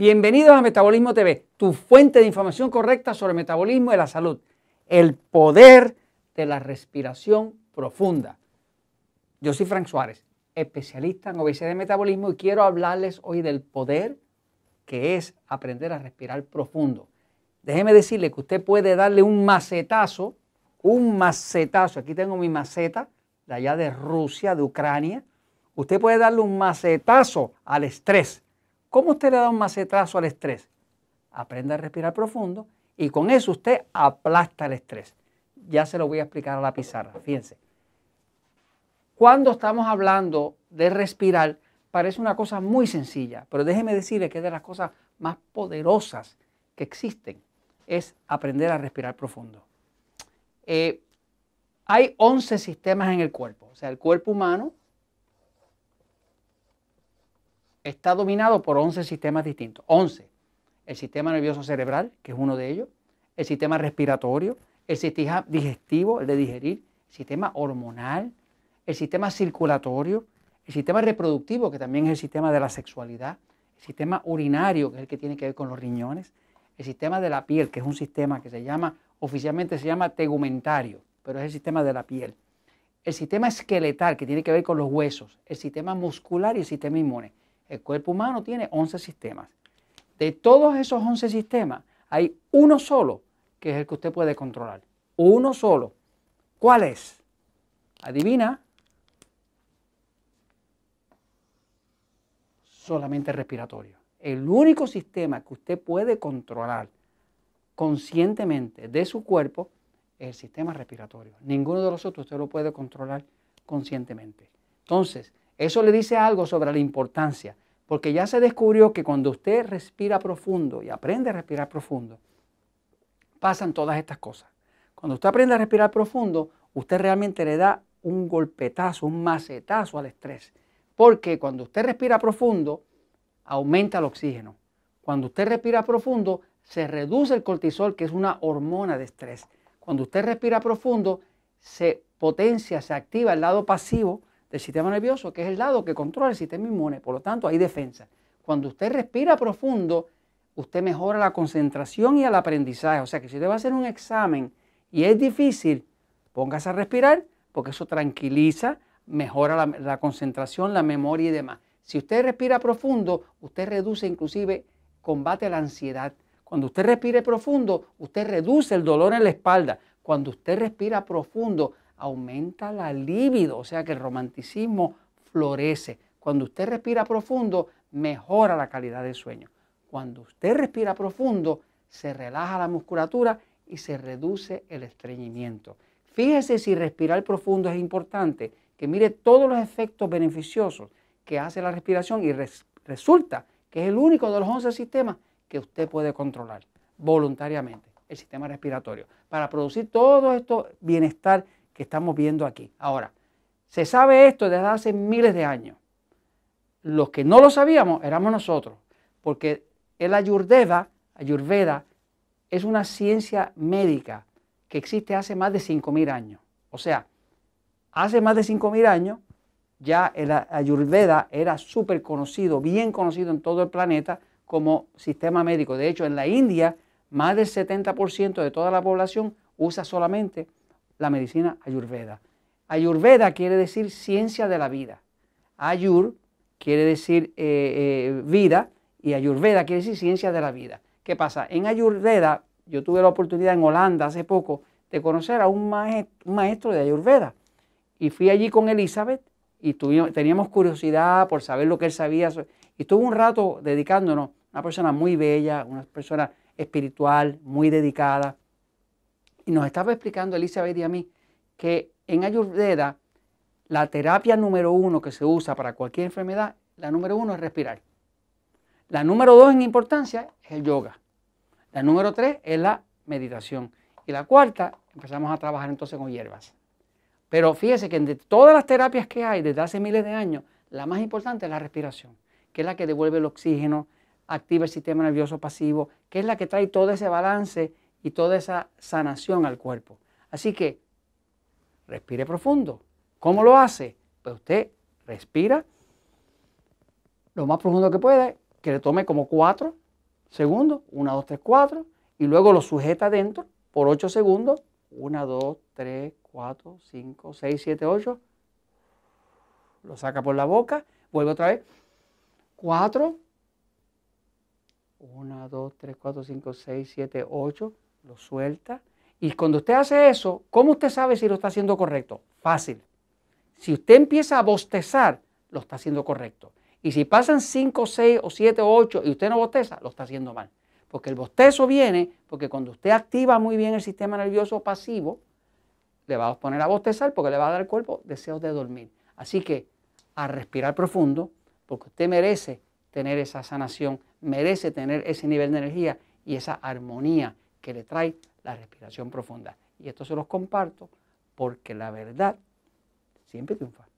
Bienvenidos a Metabolismo TV, tu fuente de información correcta sobre metabolismo y la salud. El poder de la respiración profunda. Yo soy Frank Suárez, especialista en obesidad y metabolismo y quiero hablarles hoy del poder que es aprender a respirar profundo. Déjeme decirle que usted puede darle un macetazo, un macetazo, aquí tengo mi maceta de allá de Rusia, de Ucrania. Usted puede darle un macetazo al estrés ¿Cómo usted le da un macetazo al estrés? Aprenda a respirar profundo y con eso usted aplasta el estrés. Ya se lo voy a explicar a la pizarra, fíjense. Cuando estamos hablando de respirar, parece una cosa muy sencilla, pero déjeme decirle que es de las cosas más poderosas que existen, es aprender a respirar profundo. Eh, hay 11 sistemas en el cuerpo, o sea, el cuerpo humano está dominado por 11 sistemas distintos. 11. El sistema nervioso cerebral, que es uno de ellos, el sistema respiratorio, el sistema digestivo, el de digerir, el sistema hormonal, el sistema circulatorio, el sistema reproductivo, que también es el sistema de la sexualidad, el sistema urinario, que es el que tiene que ver con los riñones, el sistema de la piel, que es un sistema que se llama, oficialmente se llama tegumentario, pero es el sistema de la piel. El sistema esqueletal, que tiene que ver con los huesos, el sistema muscular y el sistema inmune. El cuerpo humano tiene 11 sistemas. De todos esos 11 sistemas, hay uno solo que es el que usted puede controlar. Uno solo. ¿Cuál es? Adivina. Solamente respiratorio. El único sistema que usted puede controlar conscientemente de su cuerpo es el sistema respiratorio. Ninguno de los otros usted lo puede controlar conscientemente. Entonces, eso le dice algo sobre la importancia, porque ya se descubrió que cuando usted respira profundo y aprende a respirar profundo, pasan todas estas cosas. Cuando usted aprende a respirar profundo, usted realmente le da un golpetazo, un macetazo al estrés. Porque cuando usted respira profundo, aumenta el oxígeno. Cuando usted respira profundo, se reduce el cortisol, que es una hormona de estrés. Cuando usted respira profundo, se potencia, se activa el lado pasivo del sistema nervioso, que es el lado que controla el sistema inmune. Por lo tanto, hay defensa. Cuando usted respira profundo, usted mejora la concentración y el aprendizaje. O sea que si usted va a hacer un examen y es difícil, póngase a respirar, porque eso tranquiliza, mejora la, la concentración, la memoria y demás. Si usted respira profundo, usted reduce inclusive, combate la ansiedad. Cuando usted respire profundo, usted reduce el dolor en la espalda. Cuando usted respira profundo, aumenta la libido, o sea que el romanticismo florece. Cuando usted respira profundo, mejora la calidad del sueño. Cuando usted respira profundo, se relaja la musculatura y se reduce el estreñimiento. Fíjese si respirar profundo es importante, que mire todos los efectos beneficiosos que hace la respiración y resulta que es el único de los 11 sistemas que usted puede controlar voluntariamente, el sistema respiratorio, para producir todo esto bienestar estamos viendo aquí. Ahora, se sabe esto desde hace miles de años. Los que no lo sabíamos éramos nosotros, porque el Ayurveda, Ayurveda es una ciencia médica que existe hace más de 5.000 años. O sea, hace más de 5.000 años ya el Ayurveda era súper conocido, bien conocido en todo el planeta como sistema médico. De hecho, en la India, más del 70% de toda la población usa solamente la medicina ayurveda. Ayurveda quiere decir ciencia de la vida. Ayur quiere decir eh, eh, vida y ayurveda quiere decir ciencia de la vida. ¿Qué pasa? En ayurveda, yo tuve la oportunidad en Holanda hace poco de conocer a un maestro, de ayurveda. Y fui allí con Elizabeth y teníamos curiosidad por saber lo que él sabía. Y estuve un rato dedicándonos, una persona muy bella, una persona espiritual, muy dedicada. Y nos estaba explicando Elizabeth y a mí que en Ayurveda la terapia número uno que se usa para cualquier enfermedad, la número uno es respirar. La número dos en importancia es el yoga. La número tres es la meditación. Y la cuarta, empezamos a trabajar entonces con hierbas. Pero fíjese que de todas las terapias que hay desde hace miles de años, la más importante es la respiración, que es la que devuelve el oxígeno, activa el sistema nervioso pasivo, que es la que trae todo ese balance y toda esa sanación al cuerpo. Así que respire profundo. ¿Cómo lo hace? Pues usted respira lo más profundo que pueda, que le tome como cuatro, segundos, 1, 2, 3, 4, y luego lo sujeta adentro por 8 segundos, 1, 2, 3, 4, 5, 6, 7, 8, lo saca por la boca, vuelve otra vez, 4, 1, 2, 3, 4, 5, 6, 7, 8, lo suelta. Y cuando usted hace eso, ¿cómo usted sabe si lo está haciendo correcto? Fácil. Si usted empieza a bostezar, lo está haciendo correcto. Y si pasan 5, 6 o 7 o 8 y usted no bosteza, lo está haciendo mal. Porque el bostezo viene porque cuando usted activa muy bien el sistema nervioso pasivo, le va a poner a bostezar porque le va a dar al cuerpo deseos de dormir. Así que a respirar profundo, porque usted merece tener esa sanación, merece tener ese nivel de energía y esa armonía que le trae la respiración profunda. Y esto se los comparto porque la verdad siempre triunfa.